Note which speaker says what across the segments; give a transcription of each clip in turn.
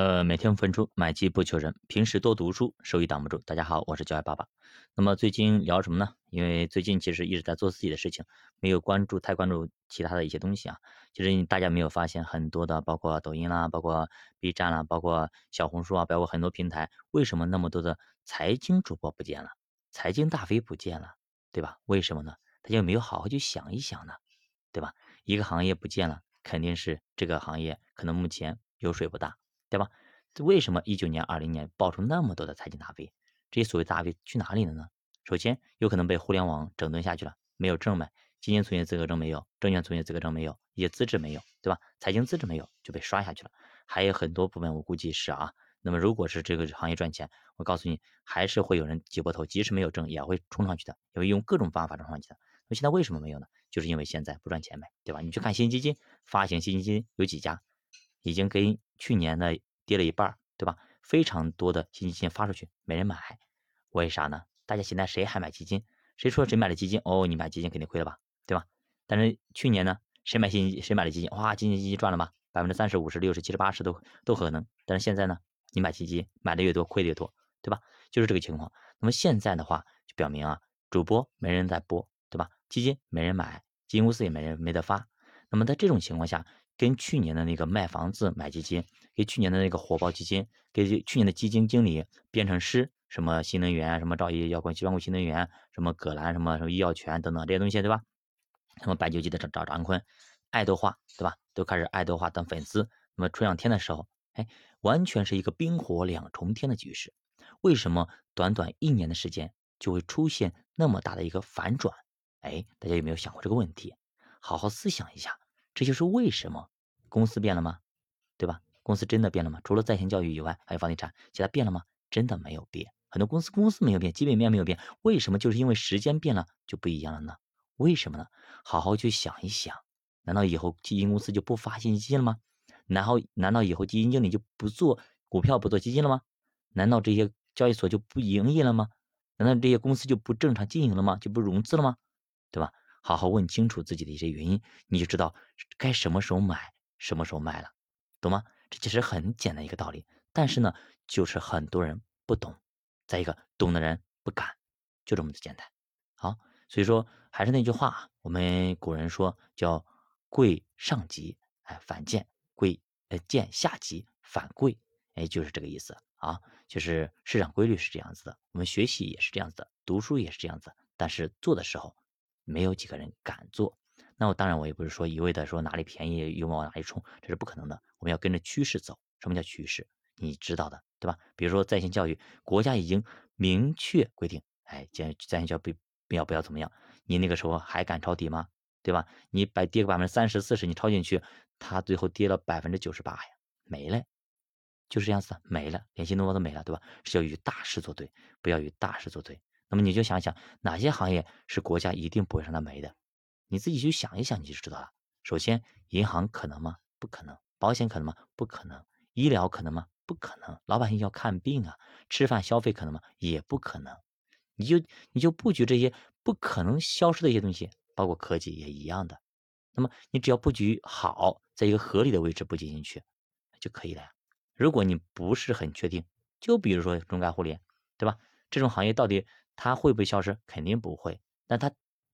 Speaker 1: 呃，每天分出买基不求人，平时多读书，收益挡不住。大家好，我是教爱爸爸。那么最近聊什么呢？因为最近其实一直在做自己的事情，没有关注太关注其他的一些东西啊。其实大家没有发现很多的，包括抖音啦，包括 B 站啦，包括小红书啊，包括很多平台，为什么那么多的财经主播不见了？财经大 V 不见了，对吧？为什么呢？大家有没有好好去想一想呢？对吧？一个行业不见了，肯定是这个行业可能目前油水不大。对吧？为什么一九年、二零年爆出那么多的财经大 V？这些所谓大 V 去哪里了呢？首先，有可能被互联网整顿下去了，没有证呗，基金从业资格证没有，证券从业资格证没有，一些资质没有，对吧？财经资质没有就被刷下去了。还有很多部分，我估计是啊。那么，如果是这个行业赚钱，我告诉你，还是会有人挤破头，即使没有证也会冲上去的，也会用各种方法冲上去的。那现在为什么没有呢？就是因为现在不赚钱呗，对吧？你去看新基金发行新基金有几家？已经跟去年的跌了一半，对吧？非常多的新基金发出去，没人买，为啥呢？大家现在谁还买基金？谁说谁买了基金？哦，你买基金肯定亏了吧，对吧？但是去年呢，谁买新谁买了基金？哇，基金基金赚了吧？百分之三十、五十、六十、七十、八十都都可能。但是现在呢，你买基金买的越多，亏的越多，对吧？就是这个情况。那么现在的话，就表明啊，主播没人在播，对吧？基金没人买，基金公司也没人没得发。那么在这种情况下，跟去年的那个卖房子买基金，跟去年的那个火爆基金，跟去年的基金经理编程师，什么新能源，什么兆易药管、西方股新能源，什么葛兰，什么什么医药权等等这些东西，对吧？什么白酒记得找找张坤，爱豆化，对吧？都开始爱豆化当粉丝。那么春两天的时候，哎，完全是一个冰火两重天的局势。为什么短短一年的时间就会出现那么大的一个反转？哎，大家有没有想过这个问题？好好思想一下。这就是为什么公司变了吗？对吧？公司真的变了吗？除了在线教育以外，还有房地产，其他变了吗？真的没有变。很多公司公司没有变，基本面没有变。为什么？就是因为时间变了就不一样了呢？为什么呢？好好去想一想。难道以后基金公司就不发新基金了吗？然后难道以后基金经理就不做股票、不做基金了吗？难道这些交易所就不营业了吗？难道这些公司就不正常经营了吗？就不融资了吗？对吧？好好问清楚自己的一些原因，你就知道该什么时候买，什么时候卖了，懂吗？这其实很简单一个道理，但是呢，就是很多人不懂，再一个懂的人不敢，就这么的简单。好，所以说还是那句话，我们古人说叫贵上级，哎，反贱；贵呃贱下级，反贵，哎，就是这个意思啊。就是市场规律是这样子的，我们学习也是这样子的，读书也是这样子，但是做的时候。没有几个人敢做，那我当然我也不是说一味的说哪里便宜又往哪里冲，这是不可能的。我们要跟着趋势走。什么叫趋势？你知道的，对吧？比如说在线教育，国家已经明确规定，哎，在在线教育不要不要怎么样？你那个时候还敢抄底吗？对吧？你百跌个百分之三十四十，你抄进去，它最后跌了百分之九十八呀，没了，就是这样子，没了，连新东方都没了，对吧？是要与大势作对，不要与大势作对。那么你就想想哪些行业是国家一定不会让它没的，你自己去想一想，你就知道了。首先，银行可能吗？不可能。保险可能吗？不可能。医疗可能吗？不可能。老百姓要看病啊，吃饭消费可能吗？也不可能。你就你就布局这些不可能消失的一些东西，包括科技也一样的。那么你只要布局好，在一个合理的位置布局进去就可以了呀。如果你不是很确定，就比如说中概互联，对吧？这种行业到底？它会不会消失？肯定不会。那它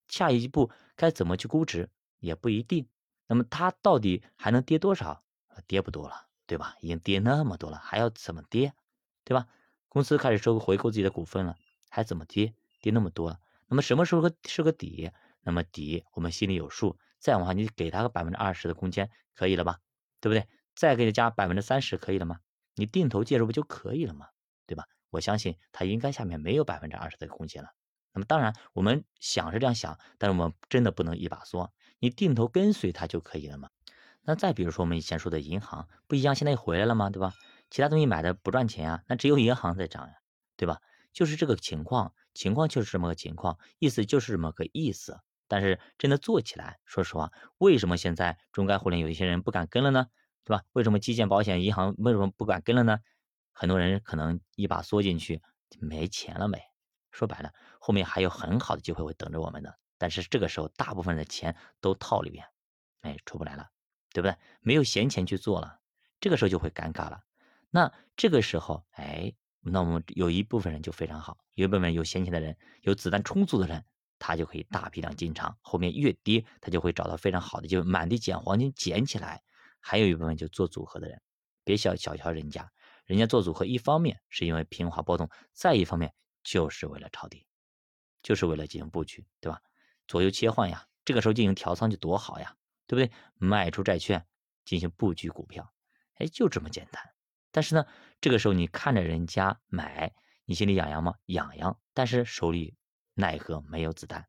Speaker 1: 下一步该怎么去估值也不一定。那么它到底还能跌多少？跌不多了，对吧？已经跌那么多了，还要怎么跌？对吧？公司开始收回购自己的股份了，还怎么跌？跌那么多了。那么什么时候是个底？那么底我们心里有数。再往下，你给它个百分之二十的空间，可以了吧？对不对？再给它加百分之三十，可以了吗？你定投介入不就可以了吗？对吧？我相信它应该下面没有百分之二十的空间了。那么当然，我们想是这样想，但是我们真的不能一把梭。你定投跟随它就可以了嘛？那再比如说我们以前说的银行不一样，现在又回来了吗？对吧？其他东西买的不赚钱啊，那只有银行在涨呀，对吧？就是这个情况，情况就是这么个情况，意思就是这么个意思。但是真的做起来，说实话，为什么现在中概互联有一些人不敢跟了呢？对吧？为什么基建、保险、银行为什么不敢跟了呢？很多人可能一把缩进去，没钱了没？说白了，后面还有很好的机会会等着我们的。但是这个时候，大部分的钱都套里边，哎，出不来了，对不对？没有闲钱去做了，这个时候就会尴尬了。那这个时候，哎，那我们有一部分人就非常好，有一部分有闲钱的人，有子弹充足的人，他就可以大批量进场，后面越跌，他就会找到非常好的，就满地捡黄金捡起来。还有一部分就做组合的人，别小小瞧人家，人家做组合一方面是因为平滑波动，再一方面就是为了抄底，就是为了进行布局，对吧？左右切换呀，这个时候进行调仓就多好呀，对不对？卖出债券进行布局股票，哎，就这么简单。但是呢，这个时候你看着人家买，你心里痒痒吗？痒痒，但是手里奈何没有子弹。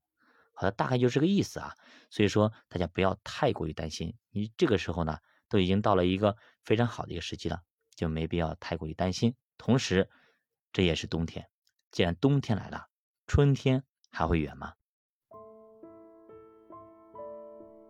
Speaker 1: 好的，大概就是这个意思啊。所以说大家不要太过于担心，你这个时候呢，都已经到了一个非常好的一个时机了，就没必要太过于担心。同时，这也是冬天，既然冬天来了，春天还会远吗？